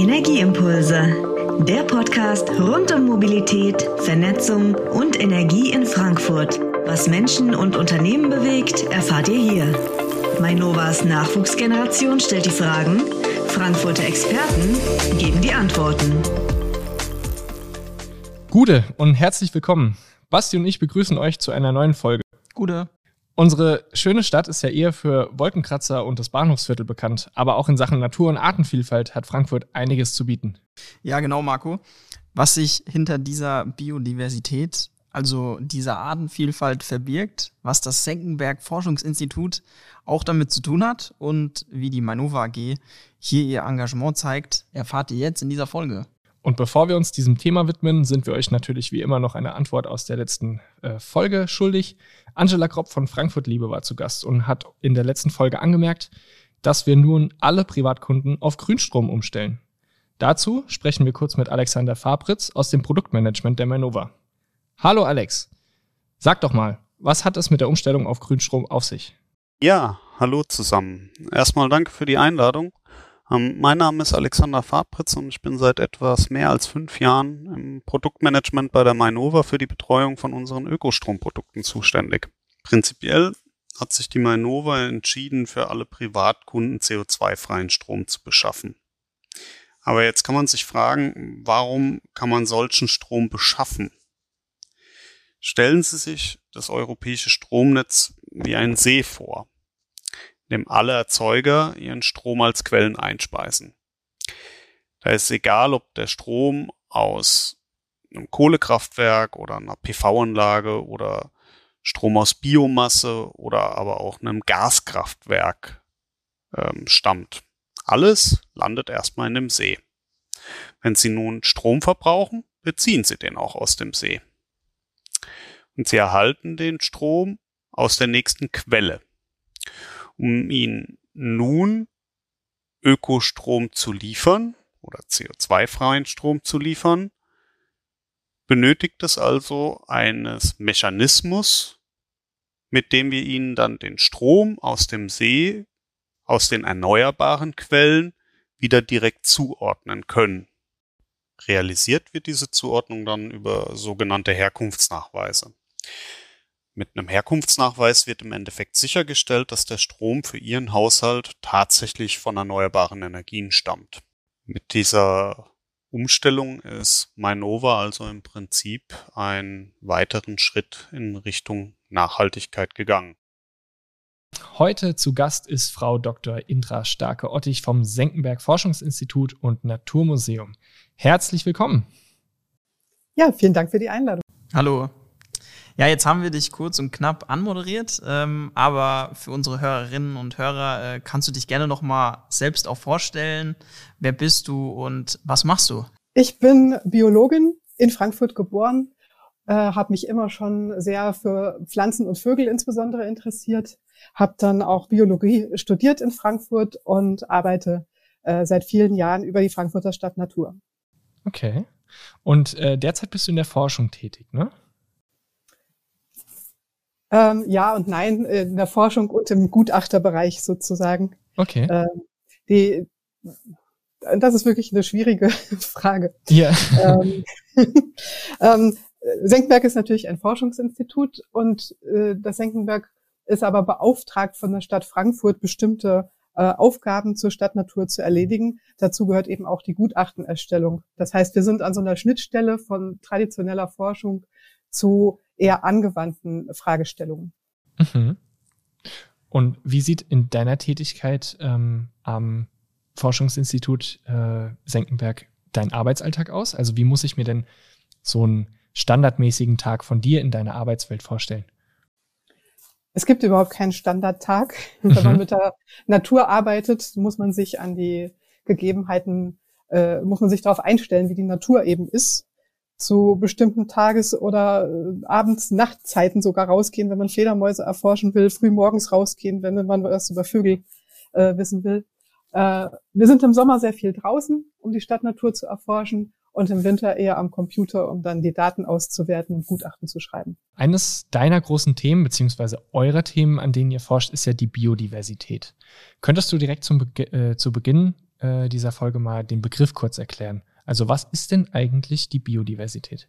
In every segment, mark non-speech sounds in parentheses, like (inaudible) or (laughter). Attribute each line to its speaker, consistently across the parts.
Speaker 1: Energieimpulse, der Podcast rund um Mobilität, Vernetzung und Energie in Frankfurt. Was Menschen und Unternehmen bewegt, erfahrt ihr hier. Mainovas Nachwuchsgeneration stellt die Fragen, Frankfurter Experten geben die Antworten.
Speaker 2: Gute und herzlich willkommen. Basti und ich begrüßen euch zu einer neuen Folge.
Speaker 3: Gute.
Speaker 2: Unsere schöne Stadt ist ja eher für Wolkenkratzer und das Bahnhofsviertel bekannt, aber auch in Sachen Natur- und Artenvielfalt hat Frankfurt einiges zu bieten.
Speaker 3: Ja, genau, Marco. Was sich hinter dieser Biodiversität, also dieser Artenvielfalt verbirgt, was das Senckenberg Forschungsinstitut auch damit zu tun hat und wie die Manova AG hier ihr Engagement zeigt, erfahrt ihr jetzt in dieser Folge.
Speaker 2: Und bevor wir uns diesem Thema widmen, sind wir euch natürlich wie immer noch eine Antwort aus der letzten äh, Folge schuldig. Angela Kropp von Frankfurt Liebe war zu Gast und hat in der letzten Folge angemerkt, dass wir nun alle Privatkunden auf Grünstrom umstellen. Dazu sprechen wir kurz mit Alexander Fabritz aus dem Produktmanagement der Manova. Hallo Alex, sag doch mal, was hat es mit der Umstellung auf Grünstrom auf sich?
Speaker 4: Ja, hallo zusammen. Erstmal danke für die Einladung. Ähm, mein Name ist Alexander Fabritz und ich bin seit etwas mehr als fünf Jahren im Produktmanagement bei der Mainova für die Betreuung von unseren Ökostromprodukten zuständig. Prinzipiell hat sich die Mainova entschieden, für alle Privatkunden CO2-freien Strom zu beschaffen. Aber jetzt kann man sich fragen, warum kann man solchen Strom beschaffen? Stellen Sie sich das europäische Stromnetz wie einen See vor dem alle Erzeuger ihren Strom als Quellen einspeisen. Da ist egal, ob der Strom aus einem Kohlekraftwerk oder einer PV-Anlage oder Strom aus Biomasse oder aber auch einem Gaskraftwerk ähm, stammt. Alles landet erstmal in dem See. Wenn Sie nun Strom verbrauchen, beziehen Sie den auch aus dem See. Und Sie erhalten den Strom aus der nächsten Quelle um ihn nun Ökostrom zu liefern oder CO2-freien Strom zu liefern, benötigt es also eines Mechanismus, mit dem wir ihnen dann den Strom aus dem See, aus den erneuerbaren Quellen wieder direkt zuordnen können. Realisiert wird diese Zuordnung dann über sogenannte Herkunftsnachweise. Mit einem Herkunftsnachweis wird im Endeffekt sichergestellt, dass der Strom für Ihren Haushalt tatsächlich von erneuerbaren Energien stammt. Mit dieser Umstellung ist Mainova also im Prinzip einen weiteren Schritt in Richtung Nachhaltigkeit gegangen.
Speaker 2: Heute zu Gast ist Frau Dr. Indra Starke-Ottich vom Senckenberg Forschungsinstitut und Naturmuseum. Herzlich willkommen.
Speaker 5: Ja, vielen Dank für die Einladung.
Speaker 3: Hallo. Ja, jetzt haben wir dich kurz und knapp anmoderiert, ähm, aber für unsere Hörerinnen und Hörer äh, kannst du dich gerne noch mal selbst auch vorstellen. Wer bist du und was machst du?
Speaker 5: Ich bin Biologin in Frankfurt geboren, äh, habe mich immer schon sehr für Pflanzen und Vögel insbesondere interessiert, habe dann auch Biologie studiert in Frankfurt und arbeite äh, seit vielen Jahren über die Frankfurter Stadt Natur.
Speaker 2: Okay. Und äh, derzeit bist du in der Forschung tätig, ne?
Speaker 5: Ähm, ja und nein, in der Forschung und im Gutachterbereich sozusagen.
Speaker 2: Okay.
Speaker 5: Ähm, die, das ist wirklich eine schwierige (laughs) Frage.
Speaker 2: Ja.
Speaker 5: Ähm, (laughs) ähm, Senckenberg ist natürlich ein Forschungsinstitut und äh, das Senckenberg ist aber beauftragt von der Stadt Frankfurt, bestimmte äh, Aufgaben zur Stadtnatur zu erledigen. Dazu gehört eben auch die Gutachtenerstellung. Das heißt, wir sind an so einer Schnittstelle von traditioneller Forschung zu eher angewandten Fragestellungen.
Speaker 2: Mhm. Und wie sieht in deiner Tätigkeit ähm, am Forschungsinstitut äh, Senckenberg dein Arbeitsalltag aus? Also wie muss ich mir denn so einen standardmäßigen Tag von dir in deiner Arbeitswelt vorstellen?
Speaker 5: Es gibt überhaupt keinen Standardtag. Mhm. (laughs) Wenn man mit der Natur arbeitet, muss man sich an die Gegebenheiten, äh, muss man sich darauf einstellen, wie die Natur eben ist zu bestimmten Tages- oder äh, Abends, Nachtzeiten sogar rausgehen, wenn man Fledermäuse erforschen will, früh morgens rausgehen, wenn man was über Vögel äh, wissen will. Äh, wir sind im Sommer sehr viel draußen, um die Stadtnatur zu erforschen und im Winter eher am Computer, um dann die Daten auszuwerten und Gutachten zu schreiben.
Speaker 2: Eines deiner großen Themen, beziehungsweise eurer Themen, an denen ihr forscht, ist ja die Biodiversität. Könntest du direkt zum Be äh, zu Beginn äh, dieser Folge mal den Begriff kurz erklären. Also was ist denn eigentlich die Biodiversität?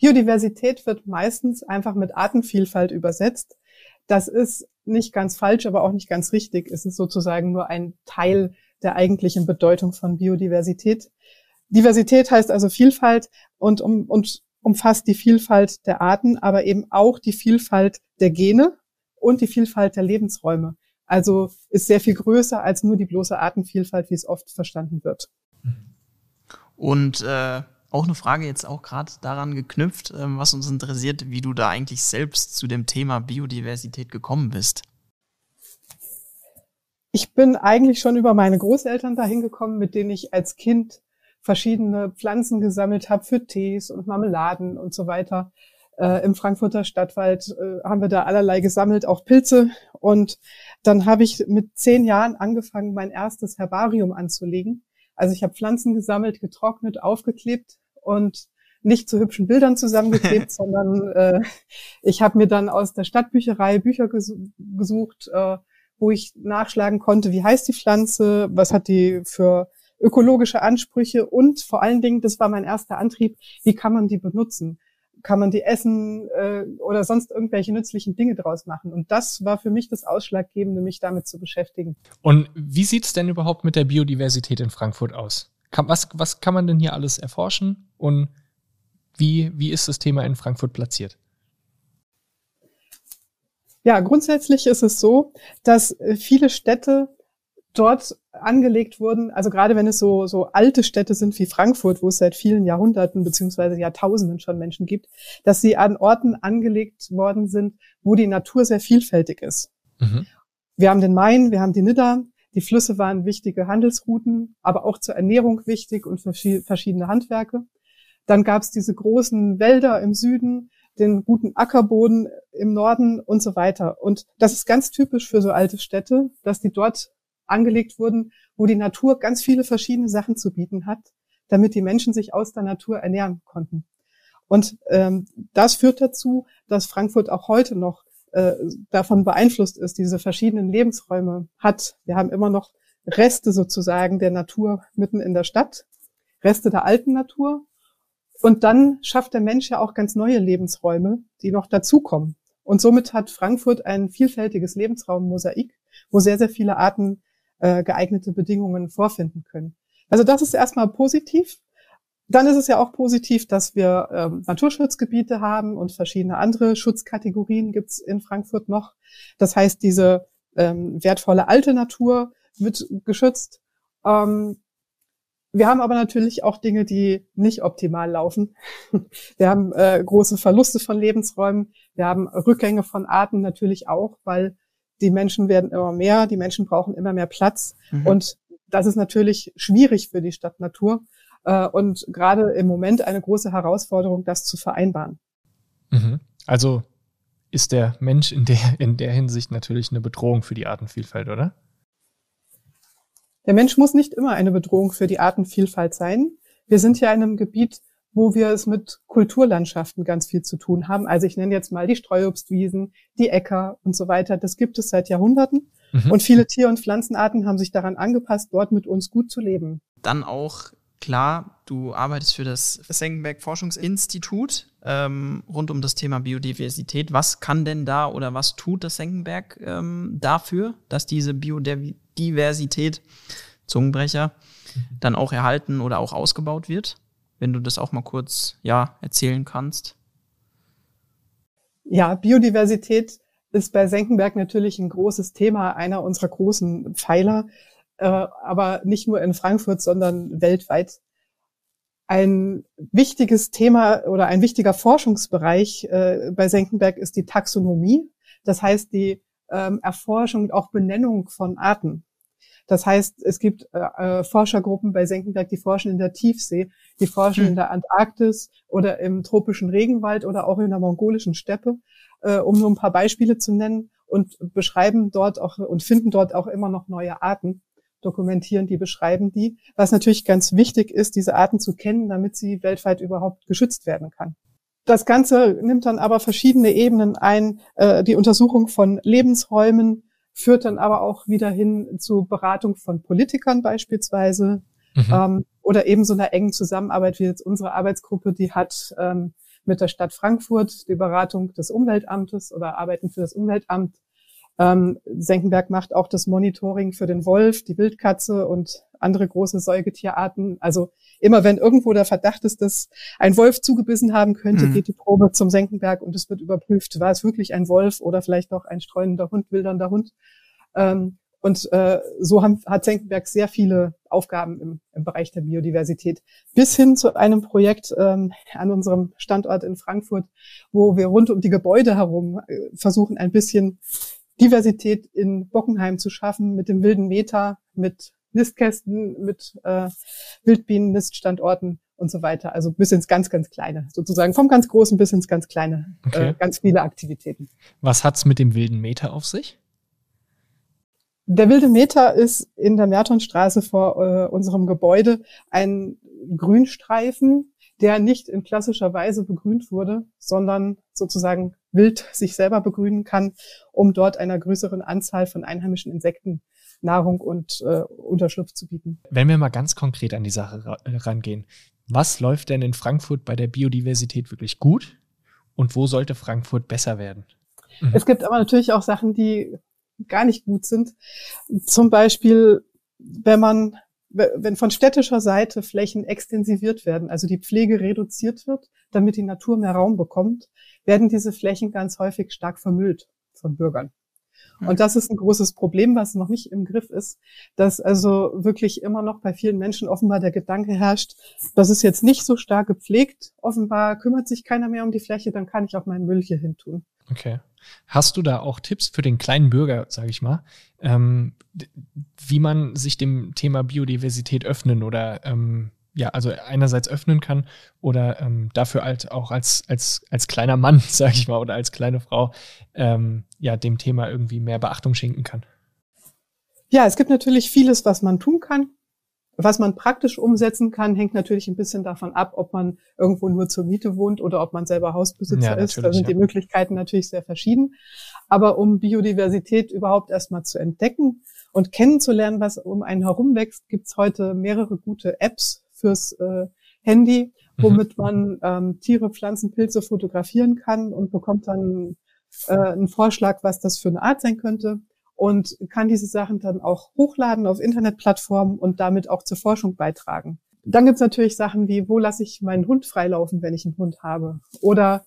Speaker 5: Biodiversität wird meistens einfach mit Artenvielfalt übersetzt. Das ist nicht ganz falsch, aber auch nicht ganz richtig. Es ist sozusagen nur ein Teil der eigentlichen Bedeutung von Biodiversität. Diversität heißt also Vielfalt und, um, und umfasst die Vielfalt der Arten, aber eben auch die Vielfalt der Gene und die Vielfalt der Lebensräume. Also ist sehr viel größer als nur die bloße Artenvielfalt, wie es oft verstanden wird.
Speaker 3: Und äh, auch eine Frage jetzt auch gerade daran geknüpft, äh, was uns interessiert, wie du da eigentlich selbst zu dem Thema Biodiversität gekommen bist.
Speaker 5: Ich bin eigentlich schon über meine Großeltern dahin gekommen, mit denen ich als Kind verschiedene Pflanzen gesammelt habe für Tees und Marmeladen und so weiter. Äh, Im Frankfurter Stadtwald äh, haben wir da allerlei gesammelt, auch Pilze. Und dann habe ich mit zehn Jahren angefangen, mein erstes Herbarium anzulegen. Also ich habe Pflanzen gesammelt, getrocknet, aufgeklebt und nicht zu hübschen Bildern zusammengeklebt, (laughs) sondern äh, ich habe mir dann aus der Stadtbücherei Bücher ges gesucht, äh, wo ich nachschlagen konnte, wie heißt die Pflanze, was hat die für ökologische Ansprüche und vor allen Dingen, das war mein erster Antrieb, wie kann man die benutzen? Kann man die essen äh, oder sonst irgendwelche nützlichen Dinge draus machen? Und das war für mich das Ausschlaggebende, mich damit zu beschäftigen.
Speaker 2: Und wie sieht's denn überhaupt mit der Biodiversität in Frankfurt aus? Kann, was, was kann man denn hier alles erforschen und wie, wie ist das Thema in Frankfurt platziert?
Speaker 5: Ja, grundsätzlich ist es so, dass äh, viele Städte dort angelegt wurden, also gerade wenn es so, so alte Städte sind wie Frankfurt, wo es seit vielen Jahrhunderten beziehungsweise Jahrtausenden schon Menschen gibt, dass sie an Orten angelegt worden sind, wo die Natur sehr vielfältig ist. Mhm. Wir haben den Main, wir haben die Nidda, die Flüsse waren wichtige Handelsrouten, aber auch zur Ernährung wichtig und verschiedene Handwerke. Dann gab es diese großen Wälder im Süden, den guten Ackerboden im Norden und so weiter. Und das ist ganz typisch für so alte Städte, dass die dort angelegt wurden, wo die Natur ganz viele verschiedene Sachen zu bieten hat, damit die Menschen sich aus der Natur ernähren konnten. Und ähm, das führt dazu, dass Frankfurt auch heute noch äh, davon beeinflusst ist, diese verschiedenen Lebensräume hat. Wir haben immer noch Reste sozusagen der Natur mitten in der Stadt, Reste der alten Natur. Und dann schafft der Mensch ja auch ganz neue Lebensräume, die noch dazukommen. Und somit hat Frankfurt ein vielfältiges Lebensraummosaik, wo sehr, sehr viele Arten äh, geeignete Bedingungen vorfinden können. Also das ist erstmal positiv. Dann ist es ja auch positiv, dass wir ähm, Naturschutzgebiete haben und verschiedene andere Schutzkategorien gibt's in Frankfurt noch. Das heißt, diese ähm, wertvolle alte Natur wird geschützt. Ähm, wir haben aber natürlich auch Dinge, die nicht optimal laufen. (laughs) Wir haben äh, große Verluste von Lebensräumen. Wir haben Rückgänge von Arten natürlich auch, weil die Menschen werden immer mehr, die Menschen brauchen immer mehr Platz. Mhm. Und das ist natürlich schwierig für die Stadtnatur äh, und gerade im Moment eine große Herausforderung, das zu vereinbaren.
Speaker 2: Mhm. Also ist der Mensch in der, in der Hinsicht natürlich eine Bedrohung für die Artenvielfalt, oder?
Speaker 5: Der Mensch muss nicht immer eine Bedrohung für die Artenvielfalt sein. Wir sind ja in einem Gebiet, wo wir es mit Kulturlandschaften ganz viel zu tun haben. Also ich nenne jetzt mal die Streuobstwiesen, die Äcker und so weiter. Das gibt es seit Jahrhunderten. Mhm. Und viele Tier- und Pflanzenarten haben sich daran angepasst, dort mit uns gut zu leben.
Speaker 3: Dann auch klar, du arbeitest für das Senckenberg Forschungsinstitut ähm, rund um das Thema Biodiversität. Was kann denn da oder was tut das Senckenberg ähm, dafür, dass diese Biodiversität, Zungenbrecher, mhm. dann auch erhalten oder auch ausgebaut wird? Wenn du das auch mal kurz ja erzählen kannst.
Speaker 5: Ja, Biodiversität ist bei Senckenberg natürlich ein großes Thema, einer unserer großen Pfeiler, äh, aber nicht nur in Frankfurt, sondern weltweit. Ein wichtiges Thema oder ein wichtiger Forschungsbereich äh, bei Senckenberg ist die Taxonomie. Das heißt, die ähm, Erforschung und auch Benennung von Arten. Das heißt, es gibt äh, äh, Forschergruppen bei Senckenberg, die forschen in der Tiefsee, die forschen hm. in der Antarktis oder im tropischen Regenwald oder auch in der mongolischen Steppe, äh, um nur ein paar Beispiele zu nennen und beschreiben dort auch und finden dort auch immer noch neue Arten dokumentieren die, beschreiben die. Was natürlich ganz wichtig ist, diese Arten zu kennen, damit sie weltweit überhaupt geschützt werden kann. Das Ganze nimmt dann aber verschiedene Ebenen ein, äh, die Untersuchung von Lebensräumen, führt dann aber auch wieder hin zu Beratung von Politikern beispielsweise mhm. ähm, oder eben so einer engen Zusammenarbeit wie jetzt unsere Arbeitsgruppe, die hat ähm, mit der Stadt Frankfurt die Beratung des Umweltamtes oder Arbeiten für das Umweltamt. Ähm, Senckenberg macht auch das Monitoring für den Wolf, die Wildkatze und andere große Säugetierarten. Also immer wenn irgendwo der Verdacht ist, dass ein Wolf zugebissen haben könnte, mhm. geht die Probe zum Senckenberg und es wird überprüft, war es wirklich ein Wolf oder vielleicht noch ein streunender Hund, wildernder Hund. Ähm, und äh, so haben, hat Senckenberg sehr viele Aufgaben im, im Bereich der Biodiversität. Bis hin zu einem Projekt ähm, an unserem Standort in Frankfurt, wo wir rund um die Gebäude herum äh, versuchen, ein bisschen Diversität in Bockenheim zu schaffen mit dem wilden Meter, mit Nistkästen, mit äh, Wildbienen-Niststandorten und so weiter. Also bis ins ganz, ganz Kleine. Sozusagen vom ganz Großen bis ins ganz Kleine. Okay. Äh, ganz viele Aktivitäten.
Speaker 2: Was hat's mit dem wilden Meter auf sich?
Speaker 5: Der wilde Meter ist in der Mertonstraße vor äh, unserem Gebäude ein Grünstreifen, der nicht in klassischer Weise begrünt wurde, sondern sozusagen wild sich selber begrünen kann, um dort einer größeren Anzahl von einheimischen Insekten Nahrung und äh, Unterschlupf zu bieten.
Speaker 2: Wenn wir mal ganz konkret an die Sache ra äh, rangehen, was läuft denn in Frankfurt bei der Biodiversität wirklich gut und wo sollte Frankfurt besser werden?
Speaker 5: Mhm. Es gibt aber natürlich auch Sachen, die gar nicht gut sind. Zum Beispiel, wenn man, wenn von städtischer Seite Flächen extensiviert werden, also die Pflege reduziert wird, damit die Natur mehr Raum bekommt, werden diese Flächen ganz häufig stark vermüllt von Bürgern. Und das ist ein großes Problem, was noch nicht im Griff ist, dass also wirklich immer noch bei vielen Menschen offenbar der Gedanke herrscht, das ist jetzt nicht so stark gepflegt, offenbar kümmert sich keiner mehr um die Fläche, dann kann ich auch meinen Müll hier hin tun.
Speaker 2: Okay. Hast du da auch Tipps für den kleinen Bürger, sage ich mal, ähm, wie man sich dem Thema Biodiversität öffnen oder ähm, ja, also einerseits öffnen kann oder ähm, dafür halt auch als, als, als kleiner Mann, (laughs) sage ich mal, oder als kleine Frau, ähm, ja, dem Thema irgendwie mehr Beachtung schenken kann?
Speaker 5: Ja, es gibt natürlich vieles, was man tun kann. Was man praktisch umsetzen kann, hängt natürlich ein bisschen davon ab, ob man irgendwo nur zur Miete wohnt oder ob man selber Hausbesitzer ja, ist. Da sind ja. die Möglichkeiten natürlich sehr verschieden. Aber um Biodiversität überhaupt erstmal zu entdecken und kennenzulernen, was um einen herum wächst, gibt's heute mehrere gute Apps fürs äh, Handy, mhm. womit man ähm, Tiere, Pflanzen, Pilze fotografieren kann und bekommt dann äh, einen Vorschlag, was das für eine Art sein könnte und kann diese Sachen dann auch hochladen auf Internetplattformen und damit auch zur Forschung beitragen. Dann gibt's natürlich Sachen wie, wo lasse ich meinen Hund freilaufen, wenn ich einen Hund habe? Oder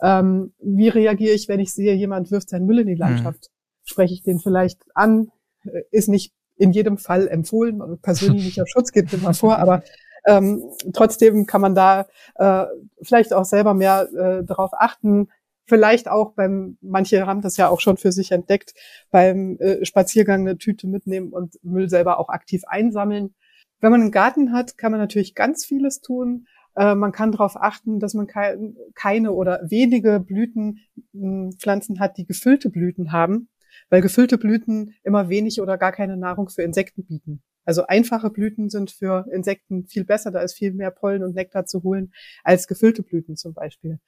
Speaker 5: ähm, wie reagiere ich, wenn ich sehe, jemand wirft seinen Müll in die mhm. Landschaft? Mhm. Spreche ich den vielleicht an? Äh, ist nicht in jedem Fall empfohlen. Persönlicher (laughs) Schutz geht immer vor, aber ähm, trotzdem kann man da äh, vielleicht auch selber mehr äh, darauf achten. Vielleicht auch beim, manche haben das ja auch schon für sich entdeckt, beim äh, Spaziergang eine Tüte mitnehmen und Müll selber auch aktiv einsammeln. Wenn man einen Garten hat, kann man natürlich ganz vieles tun. Äh, man kann darauf achten, dass man ke keine oder wenige Blütenpflanzen hat, die gefüllte Blüten haben, weil gefüllte Blüten immer wenig oder gar keine Nahrung für Insekten bieten. Also einfache Blüten sind für Insekten viel besser, da ist viel mehr Pollen und Nektar zu holen als gefüllte Blüten zum Beispiel.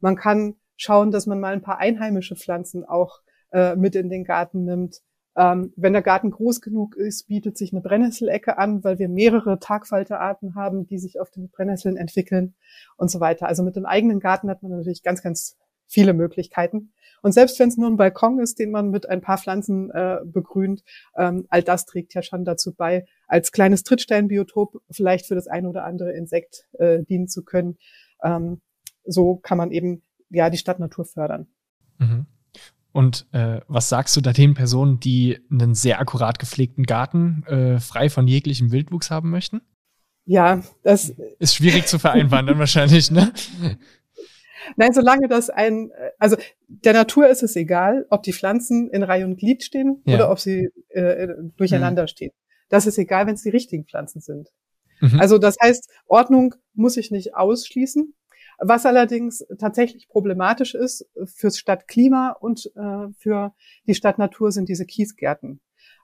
Speaker 5: Man kann schauen, dass man mal ein paar einheimische Pflanzen auch äh, mit in den Garten nimmt. Ähm, wenn der Garten groß genug ist, bietet sich eine Brennnesselecke an, weil wir mehrere Tagfalterarten haben, die sich auf den Brennnesseln entwickeln und so weiter. Also mit dem eigenen Garten hat man natürlich ganz, ganz viele Möglichkeiten. Und selbst wenn es nur ein Balkon ist, den man mit ein paar Pflanzen äh, begrünt, ähm, all das trägt ja schon dazu bei, als kleines Trittsteinbiotop vielleicht für das eine oder andere Insekt äh, dienen zu können. Ähm, so kann man eben ja die Stadtnatur fördern.
Speaker 2: Mhm. Und äh, was sagst du da den Personen, die einen sehr akkurat gepflegten Garten äh, frei von jeglichem Wildwuchs haben möchten?
Speaker 5: Ja, das
Speaker 2: ist schwierig zu vereinbaren dann wahrscheinlich, ne? (laughs)
Speaker 5: Nein, solange das ein, also der Natur ist es egal, ob die Pflanzen in Reihe und Glied stehen ja. oder ob sie äh, durcheinander mhm. stehen. Das ist egal, wenn es die richtigen Pflanzen sind. Mhm. Also das heißt, Ordnung muss ich nicht ausschließen. Was allerdings tatsächlich problematisch ist fürs Stadtklima und äh, für die Stadtnatur sind diese Kiesgärten.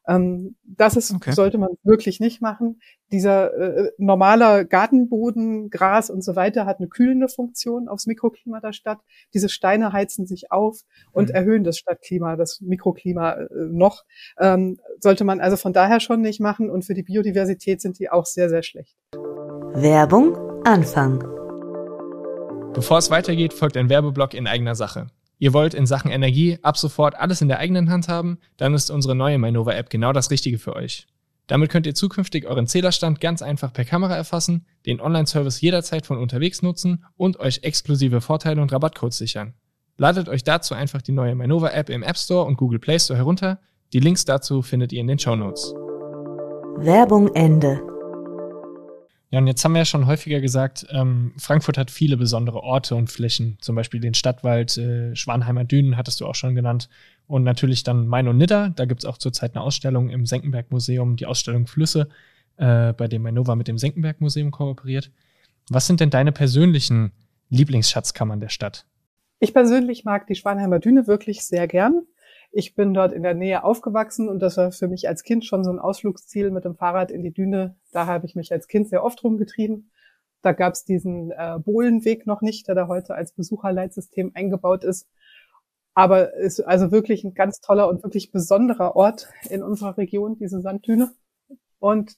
Speaker 5: Ähm, das ist,
Speaker 3: Okay.
Speaker 5: sollte man wirklich nicht machen. Dieser äh, normaler Gartenboden, Gras und so weiter hat eine kühlende Funktion aufs Mikroklima der Stadt. Diese Steine heizen sich auf und
Speaker 2: Mhm.
Speaker 5: erhöhen das Stadtklima, das Mikroklima äh, noch. Ähm, sollte man also von daher schon nicht machen und für die Biodiversität sind die auch sehr, sehr schlecht.
Speaker 1: Werbung Anfang.
Speaker 2: Bevor es weitergeht, folgt ein Werbeblock in eigener Sache. Ihr wollt in Sachen Energie ab sofort alles in der eigenen Hand haben? Dann ist unsere neue Mainova-App genau das Richtige für euch. Damit könnt ihr zukünftig euren Zählerstand ganz einfach per Kamera erfassen, den Online-Service jederzeit von unterwegs nutzen und euch exklusive Vorteile und Rabattcodes sichern. Ladet euch dazu einfach die neue Mainova-App im App Store und Google Play Store herunter. Die Links dazu findet ihr in den Show Notes.
Speaker 1: Werbung Ende.
Speaker 2: Ja, und jetzt haben wir ja schon häufiger gesagt, ähm, Frankfurt hat viele besondere Orte und Flächen, zum Beispiel den Stadtwald, äh, Schwanheimer Dünen hattest du auch schon genannt und natürlich dann Main und Nidda. Da gibt's auch zurzeit eine Ausstellung im Senckenberg-Museum, die Ausstellung Flüsse, äh, bei dem Mainova mit dem Senckenberg-Museum kooperiert. Was sind denn deine persönlichen Lieblingsschatzkammern der Stadt?
Speaker 5: Ich persönlich mag die Schwanheimer Düne wirklich sehr gern. Ich bin dort in der Nähe aufgewachsen und das war für mich als Kind schon so ein Ausflugsziel mit dem Fahrrad in die Düne. Da habe ich mich als Kind sehr oft rumgetrieben. Da gab es diesen äh, Bohlenweg noch nicht, der da heute als Besucherleitsystem eingebaut ist. Aber ist also wirklich ein ganz toller und wirklich besonderer Ort in unserer Region, diese Sanddüne. Und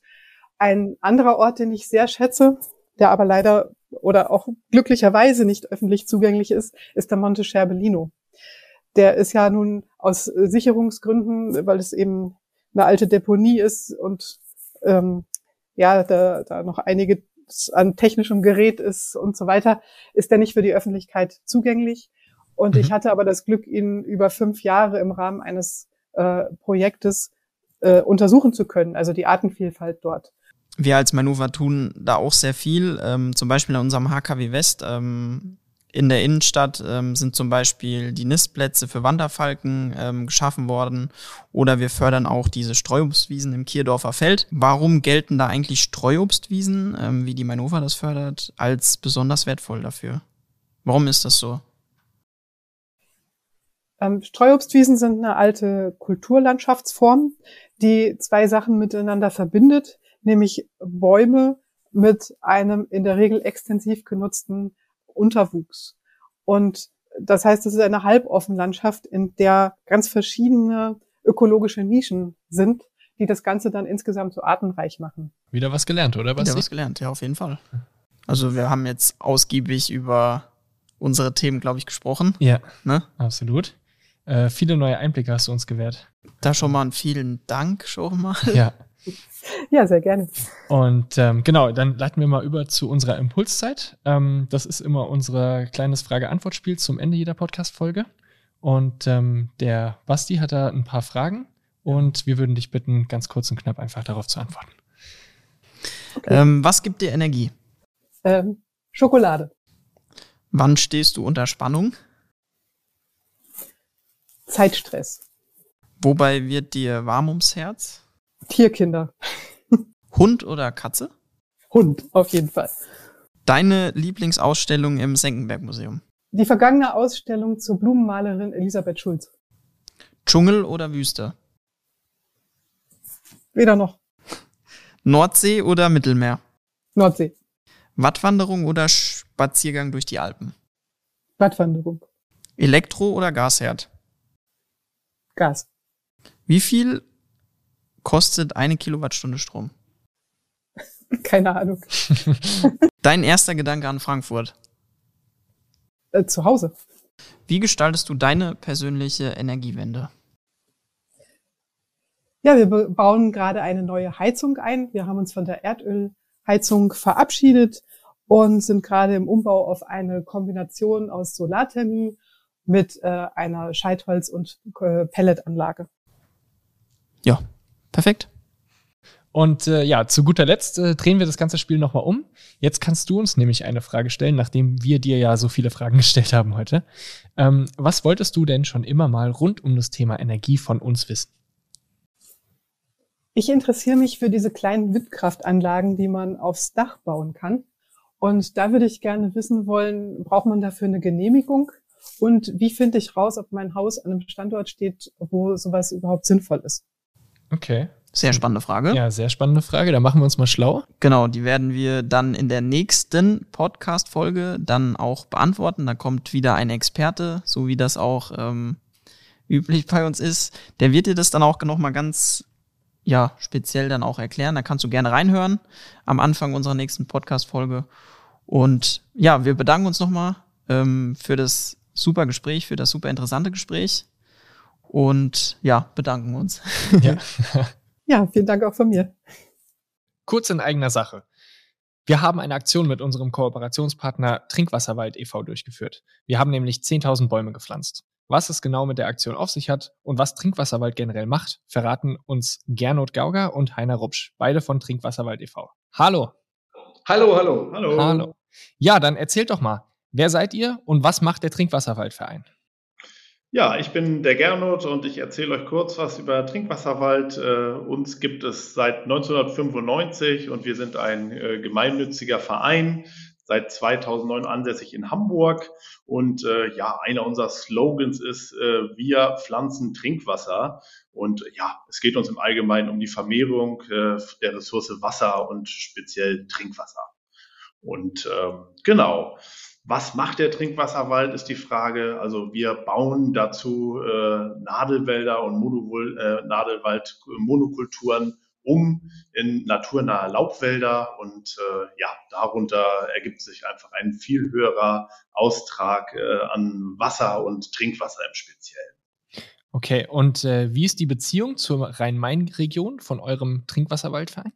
Speaker 5: ein anderer Ort, den ich sehr schätze, der aber leider oder auch glücklicherweise nicht öffentlich zugänglich ist, ist der Monte Scherbellino. Der ist ja nun aus äh, Sicherungsgründen, weil es eben eine alte Deponie ist und ähm, ja, da, da noch einiges an technischem Gerät ist und so weiter, ist der nicht für die Öffentlichkeit zugänglich. Und
Speaker 2: Mhm.
Speaker 5: ich hatte aber das Glück, ihn über fünf Jahre im Rahmen eines äh, Projektes äh, untersuchen zu können, also die Artenvielfalt dort.
Speaker 3: Wir als Manova tun da auch sehr viel. Ähm, zum Beispiel in unserem HKW West ähm, in der Innenstadt ähm, sind zum Beispiel die Nistplätze für Wanderfalken ähm, geschaffen worden. Oder wir fördern auch diese Streuobstwiesen im Kierdorfer Feld. Warum gelten da eigentlich Streuobstwiesen, ähm, wie die Manova das fördert, als besonders wertvoll dafür? Warum ist das so?
Speaker 5: Ähm, Streuobstwiesen sind eine alte Kulturlandschaftsform, die zwei Sachen miteinander verbindet, nämlich Bäume mit einem in der Regel extensiv genutzten Unterwuchs. Und das heißt, es ist eine Halboffenlandschaft, in der ganz verschiedene ökologische Nischen sind, die das Ganze dann insgesamt so artenreich machen.
Speaker 2: Wieder was gelernt, oder?
Speaker 3: Wieder was gelernt, ja, auf jeden Fall. Also wir haben jetzt ausgiebig über unsere Themen, glaube ich, gesprochen.
Speaker 2: Ja,
Speaker 3: Ne?
Speaker 2: absolut. Äh, viele neue Einblicke hast du uns gewährt.
Speaker 3: Da schon mal einen vielen Dank schon mal.
Speaker 2: Ja. (laughs)
Speaker 5: Ja, sehr gerne.
Speaker 2: Und ähm, genau, dann leiten wir mal über zu unserer Impulszeit. Ähm, das ist immer unser kleines Frage-Antwort-Spiel zum Ende jeder Podcast-Folge. Und ähm, der Basti hat da ein paar Fragen und wir würden dich bitten, ganz kurz und knapp einfach darauf zu antworten.
Speaker 3: Ähm, was gibt dir Energie?
Speaker 5: Ähm, Schokolade,
Speaker 3: Wann stehst du unter Spannung?
Speaker 5: Zeitstress,
Speaker 3: Wobei wird dir warm ums Herz?
Speaker 5: Tierkinder,
Speaker 3: Hund oder Katze?
Speaker 5: Hund auf jeden Fall.
Speaker 3: Deine Lieblingsausstellung im Senckenberg-Museum?
Speaker 5: Die vergangene Ausstellung zur Blumenmalerin Elisabeth Schulz.
Speaker 3: Dschungel oder Wüste?
Speaker 5: Weder noch.
Speaker 3: Nordsee oder Mittelmeer?
Speaker 5: Nordsee.
Speaker 3: Wattwanderung oder Spaziergang durch die Alpen?
Speaker 5: Wattwanderung.
Speaker 3: Elektro- oder Gasherd?
Speaker 5: Gas.
Speaker 3: Wie viel kostet eine Kilowattstunde Strom? (laughs)
Speaker 5: Keine Ahnung. (laughs)
Speaker 3: Dein erster Gedanke an Frankfurt?
Speaker 5: Äh, zu Hause.
Speaker 3: Wie gestaltest du deine persönliche Energiewende?
Speaker 5: Ja, wir bauen gerade eine neue Heizung ein. Wir haben uns von der Erdölheizung verabschiedet und sind gerade im Umbau auf eine Kombination aus Solarthermie mit äh, einer Scheitholz- und äh, Pelletanlage.
Speaker 3: Ja, perfekt.
Speaker 2: Und äh, ja, zu guter Letzt äh, drehen wir das ganze Spiel nochmal um. Jetzt kannst du uns nämlich eine Frage stellen, nachdem wir dir ja so viele Fragen (laughs) gestellt haben heute. Ähm, was wolltest du denn schon immer mal rund um das Thema Energie von uns wissen?
Speaker 5: Ich interessiere mich für diese kleinen Windkraftanlagen, die man aufs Dach bauen kann. Und da würde ich gerne wissen wollen, braucht man dafür eine Genehmigung? Und wie finde ich raus, ob mein Haus an einem Standort steht, wo sowas überhaupt sinnvoll ist?
Speaker 2: Okay.
Speaker 3: Sehr spannende Frage.
Speaker 2: Ja, sehr spannende Frage. Da machen wir uns mal schlau.
Speaker 3: Genau, die werden wir dann in der nächsten Podcast-Folge dann auch beantworten. Da kommt wieder ein Experte, so wie das auch ähm, üblich bei uns ist. Der wird dir das dann auch noch mal ganz ja, speziell dann auch erklären. Da kannst du gerne reinhören am Anfang unserer nächsten Podcast-Folge. Und ja, wir bedanken uns nochmal ähm, für das super Gespräch, für das super interessante Gespräch. Und ja, bedanken uns. (laughs)
Speaker 2: Ja.
Speaker 5: Ja, vielen Dank auch von mir.
Speaker 2: Kurz in eigener Sache. Wir haben eine Aktion mit unserem Kooperationspartner Trinkwasserwald e.V. durchgeführt. Wir haben nämlich 10.000 Bäume gepflanzt. Was es genau mit der Aktion auf sich hat und was Trinkwasserwald generell macht, verraten uns Gernot Gauger und Heiner Rupsch, beide von Trinkwasserwald e.V. Hallo.
Speaker 6: Hallo, hallo, hallo.
Speaker 2: Hallo. Ja, dann erzählt doch mal, wer seid ihr und was macht der Trinkwasserwaldverein?
Speaker 6: Ja, ich bin der Gernot und ich erzähle euch kurz was über Trinkwasserwald. Äh, uns gibt es seit 1995 und wir sind ein äh, gemeinnütziger Verein, seit 2009 ansässig in Hamburg. Und äh, ja, einer unserer Slogans ist, äh, wir pflanzen Trinkwasser. Und ja, es geht uns im Allgemeinen um die Vermehrung äh, der Ressource Wasser und speziell Trinkwasser. Und ähm, genau. Was macht der Trinkwasserwald, ist die Frage. Also wir bauen dazu äh, Nadelwälder und Monowol, äh, Nadelwald-Monokulturen um in naturnahe Laubwälder und äh, ja, darunter ergibt sich einfach ein viel höherer Austrag äh, an Wasser und Trinkwasser im Speziellen.
Speaker 2: Okay, und äh, wie ist die Beziehung zur Rhein-Main-Region von eurem Trinkwasserwaldverein?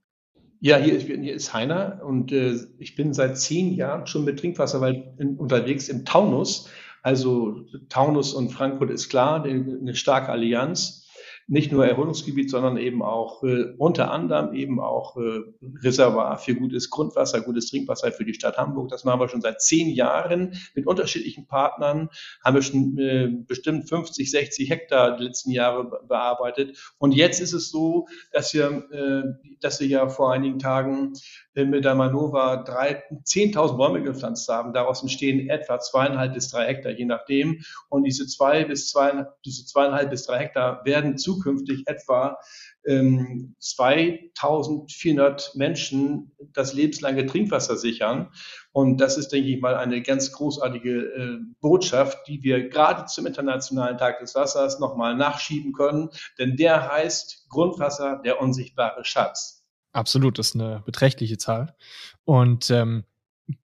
Speaker 6: Ja, hier, hier ist Heiner und äh, ich bin seit zehn Jahren schon mit Trinkwasserwald in, unterwegs im Taunus. Also Taunus und Frankfurt ist klar, eine starke Allianz nicht nur Erholungsgebiet, sondern eben auch äh, unter anderem eben auch äh, Reservoir für gutes Grundwasser, gutes Trinkwasser für die Stadt Hamburg. Das machen wir schon seit zehn Jahren mit unterschiedlichen Partnern, haben wir schon äh, bestimmt 50, 60 Hektar die letzten Jahre bearbeitet. Und jetzt ist es so, dass wir, äh, dass wir ja vor einigen Tagen mit der Manova 10.000 Bäume gepflanzt haben. Daraus entstehen etwa zweieinhalb bis drei Hektar, je nachdem. Und diese zwei bis zwei, diese zweieinhalb bis drei Hektar werden zukünftig etwa ähm, 2.400 Menschen das lebenslange Trinkwasser sichern. Und das ist, denke ich mal, eine ganz großartige äh, Botschaft, die wir gerade zum Internationalen Tag des Wassers nochmal nachschieben können. Denn der heißt Grundwasser, der unsichtbare Schatz.
Speaker 2: Absolut, das ist eine beträchtliche Zahl. Und ähm,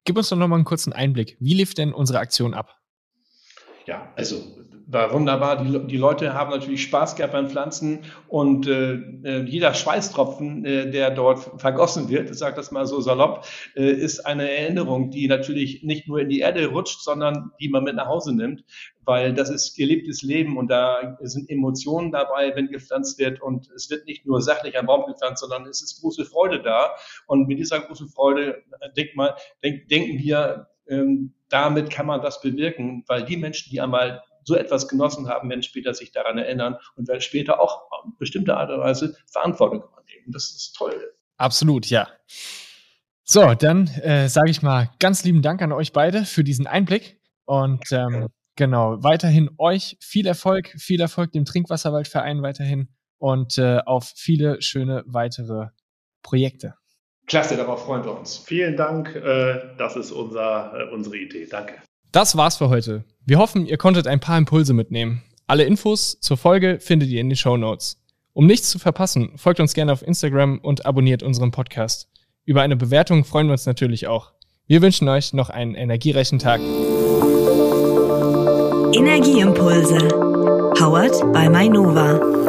Speaker 2: gib uns doch noch mal einen kurzen Einblick. Wie lief denn unsere Aktion ab?
Speaker 6: Ja, also war wunderbar. Die, die Leute haben natürlich Spaß gehabt beim Pflanzen und äh, äh jeder Schweißtropfen, äh, der dort vergossen wird, ich sage das mal so salopp, äh, ist eine Erinnerung, die natürlich nicht nur in die Erde rutscht, sondern die man mit nach Hause nimmt, weil das ist gelebtes Leben und da sind Emotionen dabei, wenn gepflanzt wird und es wird nicht nur sachlich ein Baum gepflanzt, sondern es ist große Freude da und mit dieser großen Freude, äh, denk mal, denk, denken wir, ähm, damit kann man was bewirken, weil die Menschen, die einmal so etwas genossen haben, werden später sich daran erinnern und werden später auch auf bestimmte Art und Weise Verantwortung übernehmen. Das ist toll.
Speaker 2: Absolut, ja. So, dann äh, sage ich mal ganz lieben Dank an euch beide für diesen Einblick und ähm, genau, weiterhin euch viel Erfolg, viel Erfolg dem Trinkwasserwaldverein weiterhin und äh, auf viele schöne weitere Projekte.
Speaker 6: Klasse, darauf freuen wir uns. Vielen Dank, äh, das ist unser, äh, unsere Idee. Danke.
Speaker 2: Das war's für heute. Wir hoffen, ihr konntet ein paar Impulse mitnehmen. Alle Infos zur Folge findet ihr in den Show Notes. Um nichts zu verpassen, folgt uns gerne auf Instagram und abonniert unseren Podcast. Über eine Bewertung freuen wir uns natürlich auch. Wir wünschen euch noch einen energiereichen Tag.
Speaker 1: Energieimpulse. Powered by MyNova.